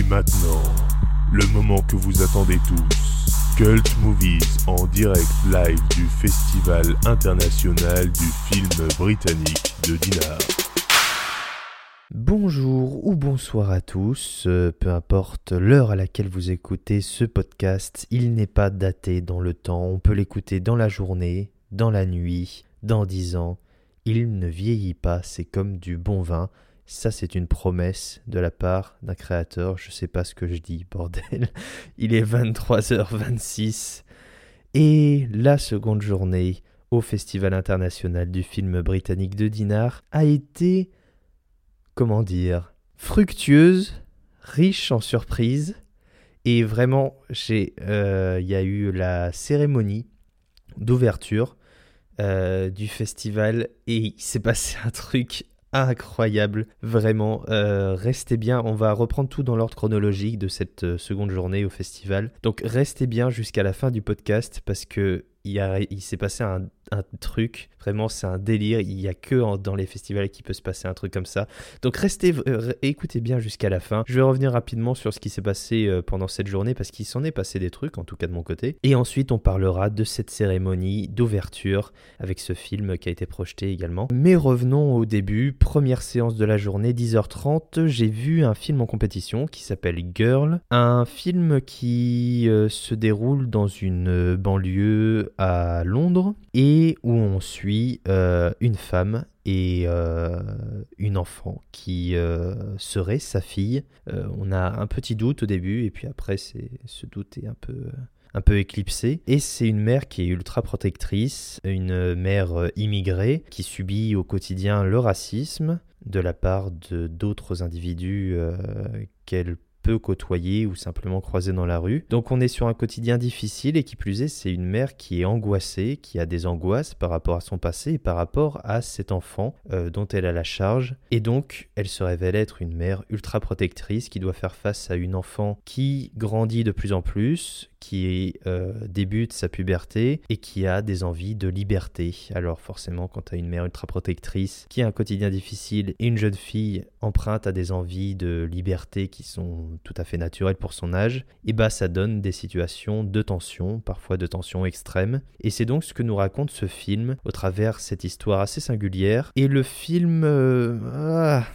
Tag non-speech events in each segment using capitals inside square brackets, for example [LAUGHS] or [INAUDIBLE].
Et maintenant, le moment que vous attendez tous. Cult Movies en direct live du Festival international du film britannique de Dinard. Bonjour ou bonsoir à tous, euh, peu importe l'heure à laquelle vous écoutez ce podcast, il n'est pas daté dans le temps, on peut l'écouter dans la journée, dans la nuit, dans dix ans, il ne vieillit pas, c'est comme du bon vin, ça c'est une promesse de la part d'un créateur, je sais pas ce que je dis, bordel, [LAUGHS] il est 23h26, et la seconde journée au Festival international du film britannique de Dinard a été comment dire, fructueuse, riche en surprises. Et vraiment, euh, il y a eu la cérémonie d'ouverture euh, du festival. Et il s'est passé un truc incroyable, vraiment. Euh, restez bien, on va reprendre tout dans l'ordre chronologique de cette seconde journée au festival. Donc restez bien jusqu'à la fin du podcast parce que il, il s'est passé un un truc. Vraiment, c'est un délire. Il n'y a que dans les festivals qui peut se passer un truc comme ça. Donc restez, euh, écoutez bien jusqu'à la fin. Je vais revenir rapidement sur ce qui s'est passé euh, pendant cette journée parce qu'il s'en est passé des trucs, en tout cas de mon côté. Et ensuite, on parlera de cette cérémonie d'ouverture avec ce film qui a été projeté également. Mais revenons au début. Première séance de la journée, 10h30. J'ai vu un film en compétition qui s'appelle Girl. Un film qui euh, se déroule dans une banlieue à Londres. Et où on suit euh, une femme et euh, une enfant qui euh, serait sa fille. on a un petit doute au début et puis après ce doute est un peu un peu éclipsé. Et c'est une mère qui est ultra protectrice, une mère immigrée qui subit au quotidien le racisme de la part de d'autres individus qu'elle côtoyer ou simplement croiser dans la rue. Donc on est sur un quotidien difficile et qui plus est, c'est une mère qui est angoissée, qui a des angoisses par rapport à son passé et par rapport à cet enfant euh, dont elle a la charge. Et donc elle se révèle être une mère ultra protectrice qui doit faire face à une enfant qui grandit de plus en plus, qui euh, débute sa puberté et qui a des envies de liberté. Alors forcément, quand tu as une mère ultra protectrice qui a un quotidien difficile et une jeune fille empreinte à des envies de liberté qui sont tout à fait naturelles pour son âge, et bah ça donne des situations de tension, parfois de tension extrême. Et c'est donc ce que nous raconte ce film au travers cette histoire assez singulière. Et le film... Euh, ah,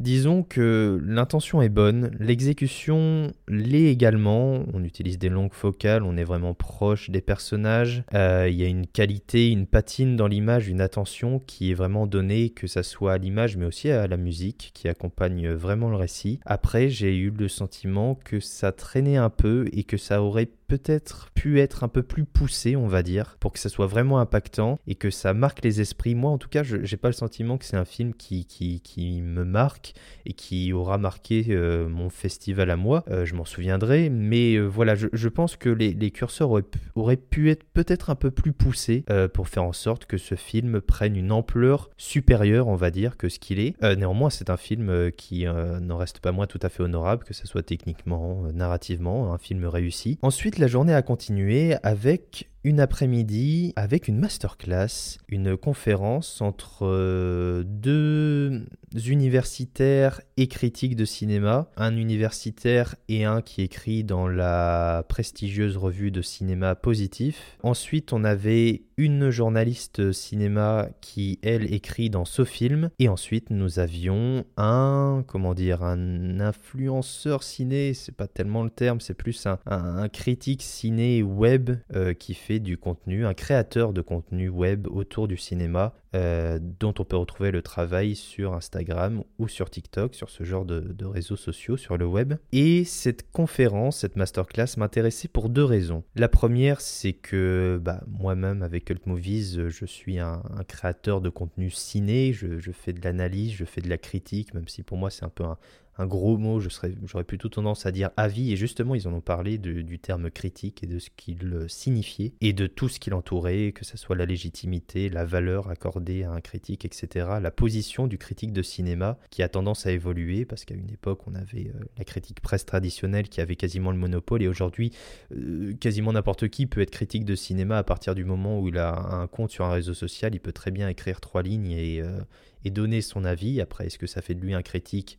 Disons que l'intention est bonne, l'exécution l'est également, on utilise des longues focales, on est vraiment proche des personnages, euh, il y a une qualité, une patine dans l'image, une attention qui est vraiment donnée, que ça soit à l'image mais aussi à la musique qui accompagne vraiment le récit. Après j'ai eu le sentiment que ça traînait un peu et que ça aurait peut-être pu être un peu plus poussé, on va dire, pour que ça soit vraiment impactant et que ça marque les esprits. Moi, en tout cas, je n'ai pas le sentiment que c'est un film qui, qui, qui, me marque et qui aura marqué euh, mon festival à moi. Euh, je m'en souviendrai, mais euh, voilà, je, pense que les, curseurs auraient, pu être peut-être un peu plus poussés pour faire en sorte que ce film prenne une ampleur supérieure, on va dire, que ce qu'il est. néanmoins, c'est un film qui n'en reste pas moins tout à fait honorable, que ce soit techniquement, narrativement, un film réussi. Ensuite, la journée a continué avec une après-midi avec une masterclass, une conférence entre euh, deux universitaires et critiques de cinéma, un universitaire et un qui écrit dans la prestigieuse revue de cinéma Positif. Ensuite, on avait une journaliste cinéma qui, elle, écrit dans ce film. Et ensuite, nous avions un, comment dire, un influenceur ciné, c'est pas tellement le terme, c'est plus un, critique ciné web euh, qui fait du contenu, un créateur de contenu web autour du cinéma, euh, dont on peut retrouver le travail sur Instagram ou sur TikTok, sur ce genre de, réseaux sociaux, sur le web. Et cette conférence, cette masterclass m'intéressait pour deux raisons. La première, c'est que bah, moi-même, avec Cult Movies, je suis un, créateur de contenu ciné, je, je fais de l'analyse, je fais de la critique, même si pour moi c'est un peu un, un gros mot, j'aurais plutôt tendance à dire avis, et justement ils en ont parlé du terme critique et de ce qu'il signifiait, et de tout ce qui l'entourait, que ce soit la légitimité, la valeur accordée à un critique, etc., la position du critique de cinéma qui a tendance à évoluer, parce qu'à une époque on avait euh, la critique presse traditionnelle qui avait quasiment le monopole, et aujourd'hui euh, quasiment n'importe qui peut être critique de cinéma à partir du moment où il a un compte sur un réseau social, il peut très bien écrire trois lignes et, euh, et donner son avis, après est-ce que ça fait de lui un critique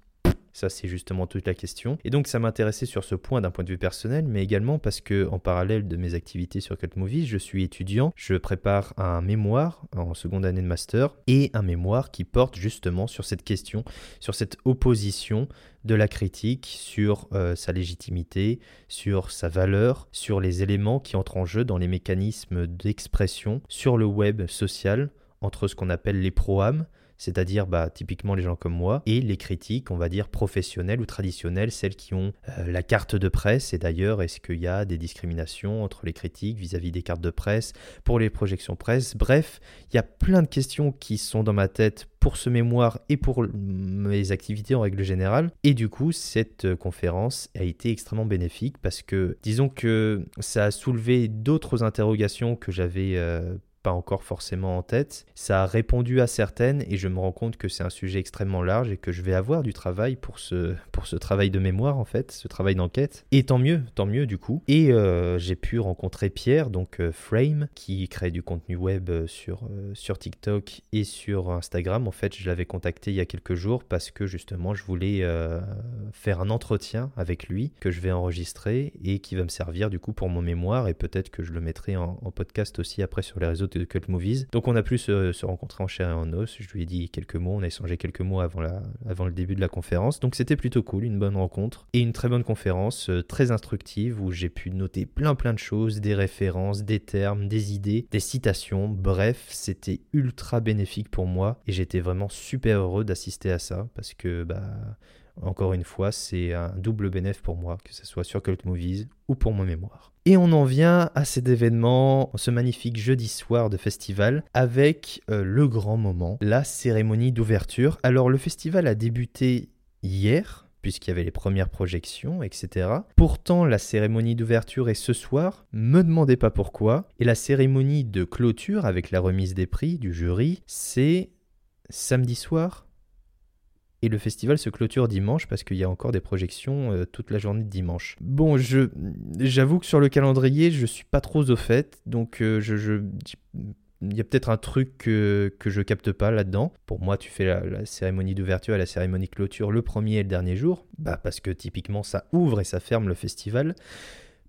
Ça, c'est justement toute la question. Et donc, ça m'intéressait sur ce point d'un point de vue personnel, mais également parce que, en parallèle de mes activités sur Cult Movies, je suis étudiant. Je prépare un mémoire en seconde année de master et un mémoire qui porte justement sur cette question, sur cette opposition de la critique sur euh, sa légitimité, sur sa valeur, sur les éléments qui entrent en jeu dans les mécanismes d'expression sur le web social entre ce qu'on appelle les proams, c'est-à-dire bah, typiquement les gens comme moi, et les critiques, on va dire professionnelles ou traditionnelles, celles qui ont euh, la carte de presse. Et d'ailleurs, est-ce qu'il y a des discriminations entre les critiques vis-à-vis des cartes de presse, pour les projections presse? Bref, il y a plein de questions qui sont dans ma tête pour ce mémoire et pour mes activités en règle générale. Et du coup, cette euh, conférence a été extrêmement bénéfique parce que, disons que ça a soulevé d'autres interrogations que j'avais euh, pas encore forcément en tête. Ça a répondu à certaines et je me rends compte que c'est un sujet extrêmement large et que je vais avoir du travail pour ce, pour ce travail de mémoire en fait, ce travail d'enquête. Et tant mieux, tant mieux du coup. Et euh, j'ai pu rencontrer Pierre, donc euh, Frame, qui crée du contenu web euh, sur, sur TikTok et sur Instagram. En fait, je l'avais contacté il y a quelques jours parce que justement je voulais faire un entretien avec lui que je vais enregistrer et qui va me servir du coup pour mon mémoire et peut-être que je le mettrai en, en podcast aussi après sur les réseaux de Cult Movies. Donc on a pu se, rencontrer en chair et en os. Je lui ai dit quelques mots, on a échangé quelques mots avant, la, avant le début de la conférence. Donc c'était plutôt cool, une bonne rencontre et une très bonne conférence, euh, très instructive où j'ai pu noter plein plein de choses, des références, des termes, des idées, des citations. Bref, c'était ultra bénéfique pour moi et j'étais vraiment super heureux d'assister à ça parce que bah encore une fois, c'est un double bénéfice pour moi, que ce soit sur Cult Movies ou pour mon mémoire. Et on en vient à cet événement, ce magnifique jeudi soir de festival, avec euh, le grand moment, la cérémonie d'ouverture. Alors le festival a débuté hier, puisqu'il y avait les premières projections, etc. Pourtant, la cérémonie d'ouverture est ce soir, me demandez pas pourquoi, et la cérémonie de clôture avec la remise des prix du jury, c'est samedi soir et le festival se clôture dimanche parce qu'il y a encore des projections euh, toute la journée de dimanche. Bon, je j'avoue que sur le calendrier, je suis pas trop au fait, donc euh, je, il y a peut-être un truc que, que je capte pas là-dedans. Pour moi, tu fais la, cérémonie d'ouverture et la cérémonie de clôture le premier et le dernier jour, bah parce que typiquement ça ouvre et ça ferme le festival.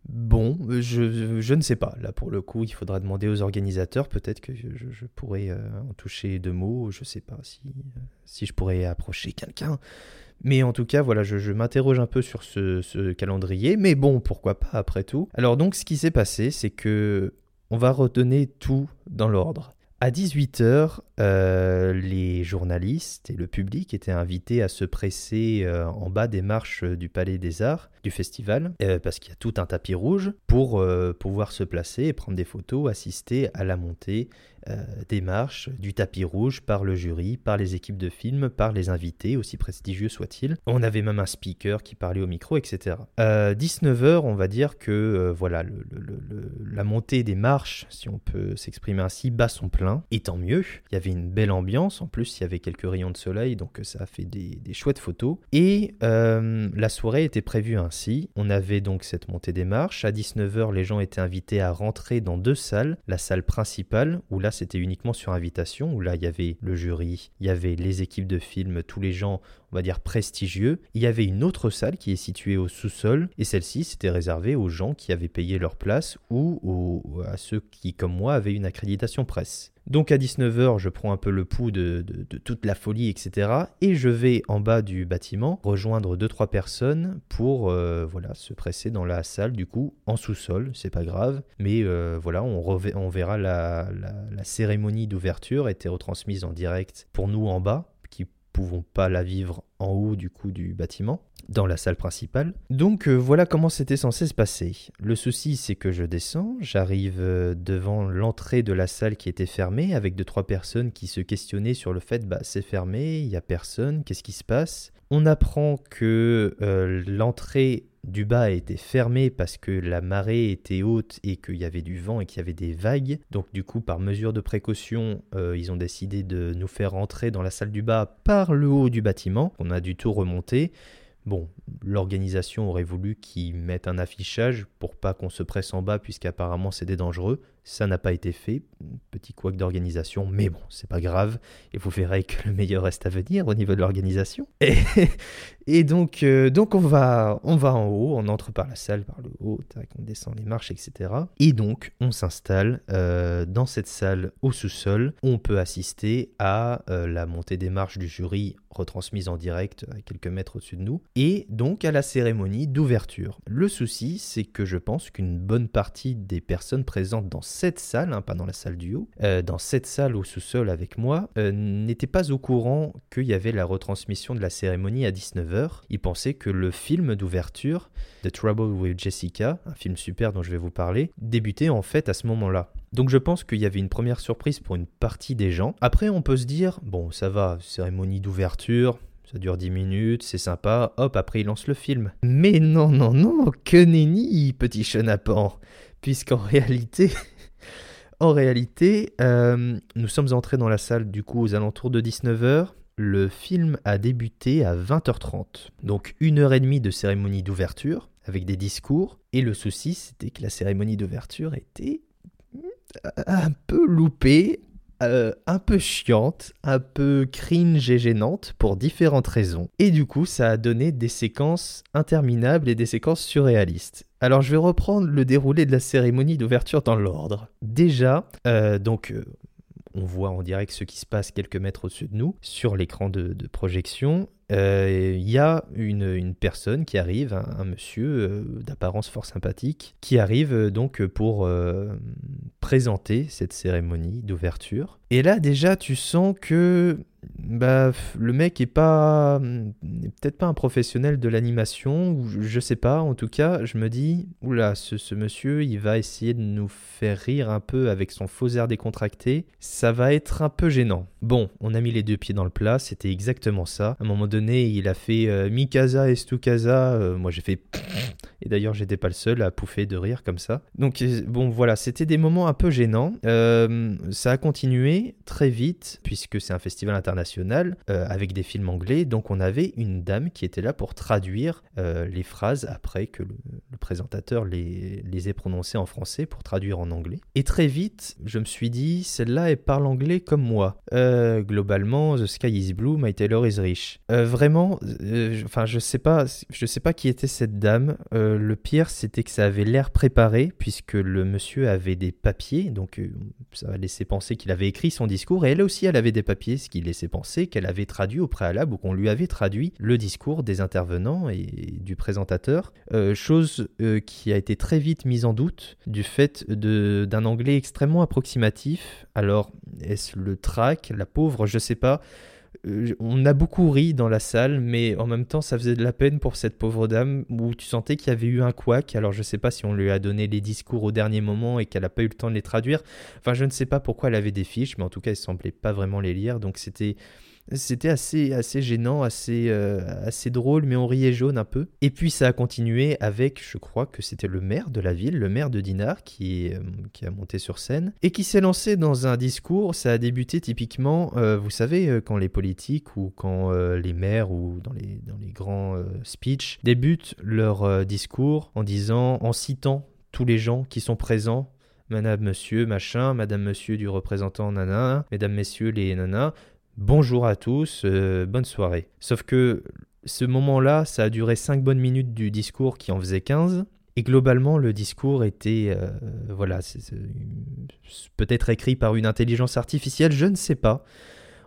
Bon, je, je, ne sais pas. Là, pour le coup, il faudra demander aux organisateurs. Peut-être que je, pourrais euh, en toucher deux mots. Je ne sais pas si, si je pourrais approcher quelqu'un. Mais en tout cas, voilà, je, m'interroge un peu sur ce, ce, calendrier. Mais bon, pourquoi pas après tout. Alors donc, ce qui s'est passé, c'est que on va redonner tout dans l'ordre. À 18h, euh, les journalistes et le public étaient invités à se presser euh, en bas des marches du Palais des Arts du festival, euh, parce qu'il y a tout un tapis rouge, pour pouvoir se placer et prendre des photos, assister à la montée des marches du tapis rouge par le jury, par les équipes de films, par les invités, aussi prestigieux soient-ils. On avait même un speaker qui parlait au micro, etc. 19h, on va dire que voilà, la montée des marches, si on peut s'exprimer ainsi, bat son plein, et tant mieux. Il y avait une belle ambiance. En plus, il y avait quelques rayons de soleil, donc ça a fait des, chouettes photos. Et euh, la soirée était prévue ainsi. On avait donc cette montée des marches. À 19h, les gens étaient invités à rentrer dans deux salles. La salle principale, où là, c'était uniquement sur invitation, où là, il y avait le jury, il y avait les équipes de films, tous les gens on va dire prestigieux. Il y avait une autre salle qui est située au sous-sol et celle-ci c'était réservée aux gens qui avaient payé leur place ou à ceux qui, comme moi, avaient une accréditation presse. Donc à 19h, je prends un peu le pouls de, toute la folie, etc. Et je vais en bas du bâtiment rejoindre 2-3 personnes pour euh, voilà, se presser dans la salle, du coup, en sous-sol, c'est pas grave. Mais euh, voilà, on, verra la, la cérémonie d'ouverture était retransmise en direct pour nous en bas pouvons pas la vivre en haut du coup du bâtiment, dans la salle principale. Donc euh, voilà comment c'était censé se passer. Le souci c'est que je descends, j'arrive euh, devant l'entrée de la salle qui était fermée avec deux trois personnes qui se questionnaient sur le fait bah c'est fermé, il y a personne, qu'est-ce qui se passe? On apprend que euh, l'entrée du bas était fermé parce que la marée était haute et qu'il y avait du vent et qu'il y avait des vagues. Donc du coup, par mesure de précaution, euh, ils ont décidé de nous faire rentrer dans la salle du bas par le haut du bâtiment. On a du tout remonter. Bon, l'organisation aurait voulu qu'ils mettent un affichage pour pas qu'on se presse en bas puisqu'apparemment c'était dangereux. Ça n'a pas été fait, petit couac d'organisation, mais bon, c'est pas grave. Et vous verrez que le meilleur reste à venir au niveau de l'organisation. Et, donc, euh, donc on, va, on va en haut, on entre par la salle, par le haut, on descend les marches, etc. Et donc, on s'installe euh, dans cette salle au sous-sol. On peut assister à euh, la montée des marches du jury retransmise en direct à quelques mètres au-dessus de nous, et donc à la cérémonie d'ouverture. Le souci, c'est que je pense qu'une bonne partie des personnes présentes dans cette salle, hein, pas dans la salle du haut, euh, dans cette salle au sous-sol avec moi, euh, n'étaient pas au courant qu'il y avait la retransmission de la cérémonie à 19h. Ils pensaient que le film d'ouverture, The Trouble with Jessica, un film super dont je vais vous parler, débutait en fait à ce moment-là. Donc je pense qu'il y avait une première surprise pour une partie des gens. Après, on peut se dire, bon, ça va, cérémonie d'ouverture, ça dure 10 minutes, c'est sympa, hop, après il lance le film. Mais non, non, non, que nenni, petit chenapan Puisqu'en [LAUGHS] réalité, en réalité, euh, nous sommes entrés dans la salle du coup aux alentours de 19h. Le film a débuté à 20h30. Donc une heure et demie de cérémonie d'ouverture avec des discours. Et le souci, c'était que la cérémonie d'ouverture était un peu loupée, euh, un peu chiante, un peu cringe et gênante pour différentes raisons. Et du coup, ça a donné des séquences interminables et des séquences surréalistes. Alors, je vais reprendre le déroulé de la cérémonie d'ouverture dans l'ordre. Déjà, euh, donc, euh, on voit en direct ce qui se passe quelques mètres au-dessus de nous sur l'écran de, projection. Euh, il y a une, personne qui arrive, un, monsieur euh, d'apparence fort sympathique, qui arrive euh, donc pour présenter cette cérémonie d'ouverture. Et là déjà tu sens que bah, le mec est pas, peut-être pas un professionnel de l'animation, ou je sais pas. En tout cas, je me dis, oula, ce, ce monsieur, il va essayer de nous faire rire un peu avec son faux air décontracté. Ça va être un peu gênant. Bon, on a mis les deux pieds dans le plat, c'était exactement ça. À un moment donné, il a fait euh, Mikasa et Stukasa. Euh, moi, j'ai fait. Et d'ailleurs, j'étais pas le seul à pouffer de rire comme ça. Donc, euh, bon, voilà, c'était des moments un peu gênants. ça a continué très vite, puisque c'est un festival international avec des films anglais. Donc, on avait une dame qui était là pour traduire les phrases après que le, présentateur les, les ait prononcées en français pour traduire en anglais. Et très vite, je me suis dit, celle-là, elle parle anglais comme moi. globalement, The Sky is Blue, My Taylor is Rich. vraiment, enfin, je sais pas, je sais pas qui était cette dame. Euh, le pire, c'était que ça avait l'air préparé, puisque le monsieur avait des papiers, donc euh, ça laisser penser qu'il avait écrit son discours, et elle aussi, elle avait des papiers, ce qui laissait penser qu'elle avait traduit au préalable, ou qu'on lui avait traduit le discours des intervenants et du présentateur, euh, chose qui a été très vite mise en doute du fait d'un anglais extrêmement approximatif. Alors, est-ce le trac, la pauvre, je sais pas. Euh, on a beaucoup ri dans la salle, mais en même temps, ça faisait de la peine pour cette pauvre dame où tu sentais qu'il y avait eu un couac. Alors, je ne sais pas si on lui a donné les discours au dernier moment et qu'elle n'a pas eu le temps de les traduire. Enfin, je ne sais pas pourquoi elle avait des fiches, mais en tout cas, elle semblait pas vraiment les lire. Donc, c'était c'était assez, assez gênant, assez, euh, assez drôle, mais on riait jaune un peu. Et puis ça a continué avec, je crois que c'était le maire de la ville, le maire de Dinard, qui, euh, qui a monté sur scène, et qui s'est lancé dans un discours. Ça a débuté typiquement, euh, vous savez, quand les politiques ou quand les maires ou dans les, dans les grands speeches débutent leur discours en disant, en citant tous les gens qui sont présents Madame, Monsieur, machin, Madame, Monsieur du représentant nana, Mesdames, Messieurs les nanas, bonjour à tous, euh, bonne soirée. Sauf que ce moment-là, ça a duré 5 bonnes minutes du discours qui en faisait 15. Et globalement, le discours était, euh, voilà, peut-être écrit par une intelligence artificielle, je ne sais pas.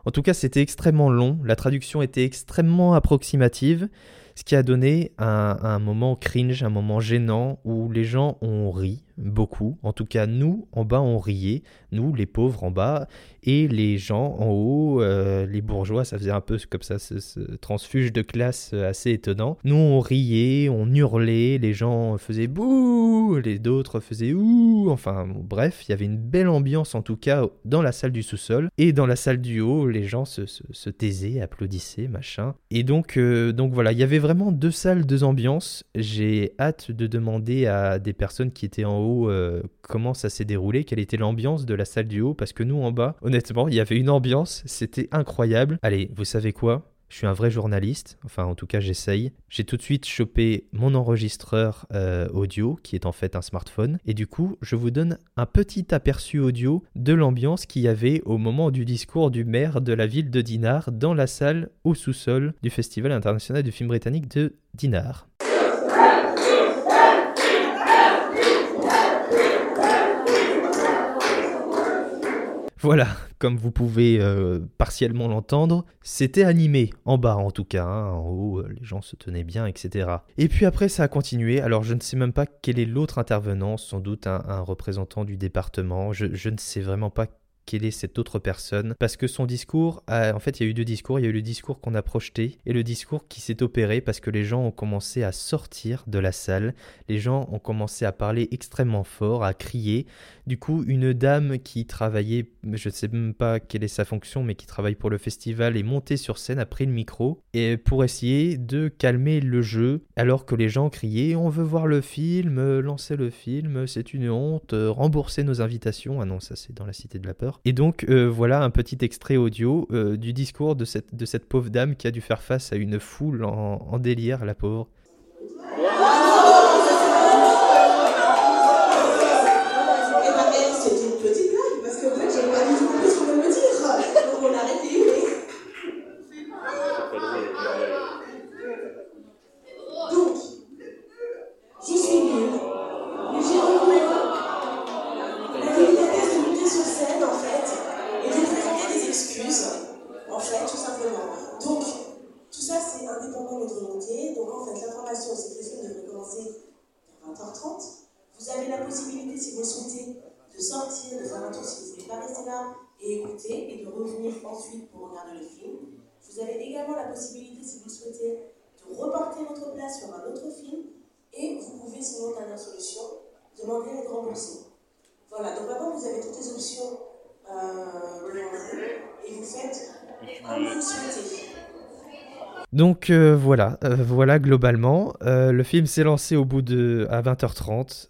En tout cas, c'était extrêmement long, la traduction était extrêmement approximative, ce qui a donné un moment cringe, un moment gênant où les gens ont ri, beaucoup. En tout cas, nous, en bas, on riait. Nous, les pauvres, en bas. Et les gens, en haut, euh, les bourgeois, ça faisait un peu comme ça, ce, transfuge de classe assez étonnant. Nous, on riait, on hurlait. Les gens faisaient bouh, les d'autres faisaient ouh. Enfin, bref, il y avait une belle ambiance, en tout cas, dans la salle du sous-sol. Et dans la salle du haut, les gens se, se, taisaient, applaudissaient, machin. Et donc, euh, donc voilà, il y avait vraiment deux salles, deux ambiances. J'ai hâte de demander à des personnes qui étaient en haut euh, comment ça s'est déroulé, quelle était l'ambiance de la salle du haut, parce que nous en bas, honnêtement, il y avait une ambiance, c'était incroyable. Allez, vous savez quoi? Je suis un vrai journaliste, enfin en tout cas j'essaye. J'ai tout de suite chopé mon enregistreur euh, audio, qui est en fait un smartphone, et du coup je vous donne un petit aperçu audio de l'ambiance qu'il y avait au moment du discours du maire de la ville de Dinard dans la salle au sous-sol du Festival international du film britannique de Dinard. Voilà, comme vous pouvez euh, partiellement l'entendre, c'était animé, en bas en tout cas, hein, en haut euh, les gens se tenaient bien, etc. Et puis après ça a continué, alors je ne sais même pas quel est l'autre intervenant, sans doute un, représentant du département, je, je ne sais vraiment pas quelle est cette autre personne, parce que son discours, en fait il y a eu deux discours, il y a eu le discours qu'on a projeté et le discours qui s'est opéré parce que les gens ont commencé à sortir de la salle, les gens ont commencé à parler extrêmement fort, à crier, du coup une dame qui travaillait, je ne sais même pas quelle est sa fonction, mais qui travaille pour le festival est montée sur scène, a pris le micro, et pour essayer de calmer le jeu, alors que les gens criaient on veut voir le film, lancer le film, c'est une honte, rembourser nos invitations, ah non ça c'est dans la cité de la peur, et donc euh, voilà un petit extrait audio euh, du discours de cette, de cette pauvre dame qui a dû faire face à une foule en, en délire, la pauvre. Ensuite pour regarder le film. Vous avez également la possibilité, si vous le souhaitez, de reporter votre place sur un autre film. Et vous pouvez, sinon, dernière solution, demander à être remboursé. Voilà, donc maintenant vous avez toutes les options euh, et vous faites comme vous souhaitez. Donc euh, voilà, euh, voilà globalement. Euh, le film s'est lancé au bout de à 20h30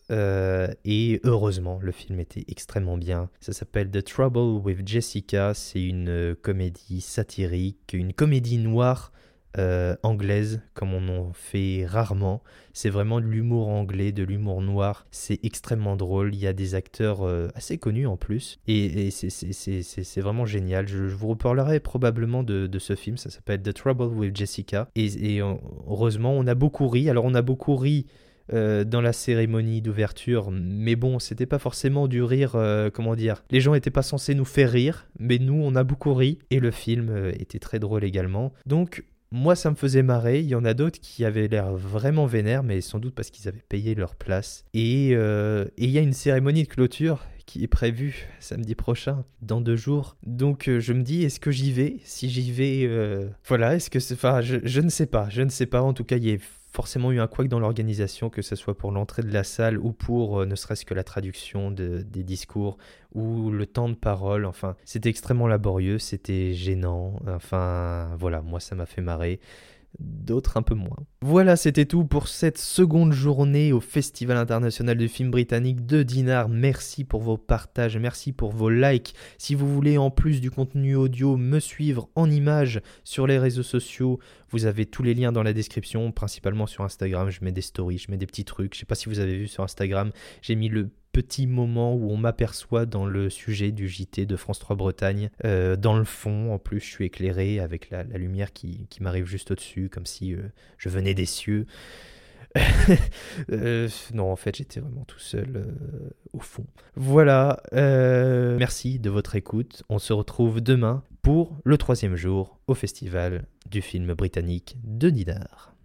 et heureusement le film était extrêmement bien. Ça s'appelle The Trouble with Jessica. C'est une comédie satirique, une comédie noire euh, anglaise, comme on en fait rarement. C'est vraiment de l'humour anglais, de l'humour noir. C'est extrêmement drôle. Il y a des acteurs euh, assez connus en plus. Et, c'est vraiment génial. Je, vous reparlerai probablement de, ce film. Ça s'appelle The Trouble with Jessica. Et, heureusement, on a beaucoup ri. Alors, on a beaucoup ri. Euh, dans la cérémonie d'ouverture, mais bon, c'était pas forcément du rire, comment dire. Les gens étaient pas censés nous faire rire, mais nous, on a beaucoup ri, et le film était très drôle également. Donc, moi, ça me faisait marrer. Il y en a d'autres qui avaient l'air vraiment vénères, mais sans doute parce qu'ils avaient payé leur place. Euh, et il y a une cérémonie de clôture qui est prévue samedi prochain, dans deux jours. Donc euh, je me dis, est-ce que j'y vais? Si j'y vais, euh, voilà, est-ce que c'est... Enfin, je, je, ne sais pas, je ne sais pas. En tout cas, il y a forcément eu un couac dans l'organisation, que ce soit pour l'entrée de la salle ou pour euh, ne serait-ce que la traduction de, des discours ou le temps de parole. Enfin, c'était extrêmement laborieux, c'était gênant. Enfin, voilà, moi ça m'a fait marrer d'autres un peu moins. Voilà, c'était tout pour cette seconde journée au Festival international du film britannique de Dinard. Merci pour vos partages, merci pour vos likes. Si vous voulez en plus du contenu audio me suivre en images sur les réseaux sociaux, vous avez tous les liens dans la description, principalement sur Instagram. Je mets des stories, je mets des petits trucs. Je sais pas si vous avez vu sur Instagram, j'ai mis le petit moment où on m'aperçoit dans le sujet du JT de France 3 Bretagne. Euh, dans le fond, en plus, je suis éclairé avec la, lumière qui, m'arrive juste au-dessus, comme si euh, je venais des cieux. [LAUGHS] Euh, non, en fait, j'étais vraiment tout seul au fond. Voilà, merci de votre écoute. On se retrouve demain pour le troisième jour au festival du film britannique de Dinard.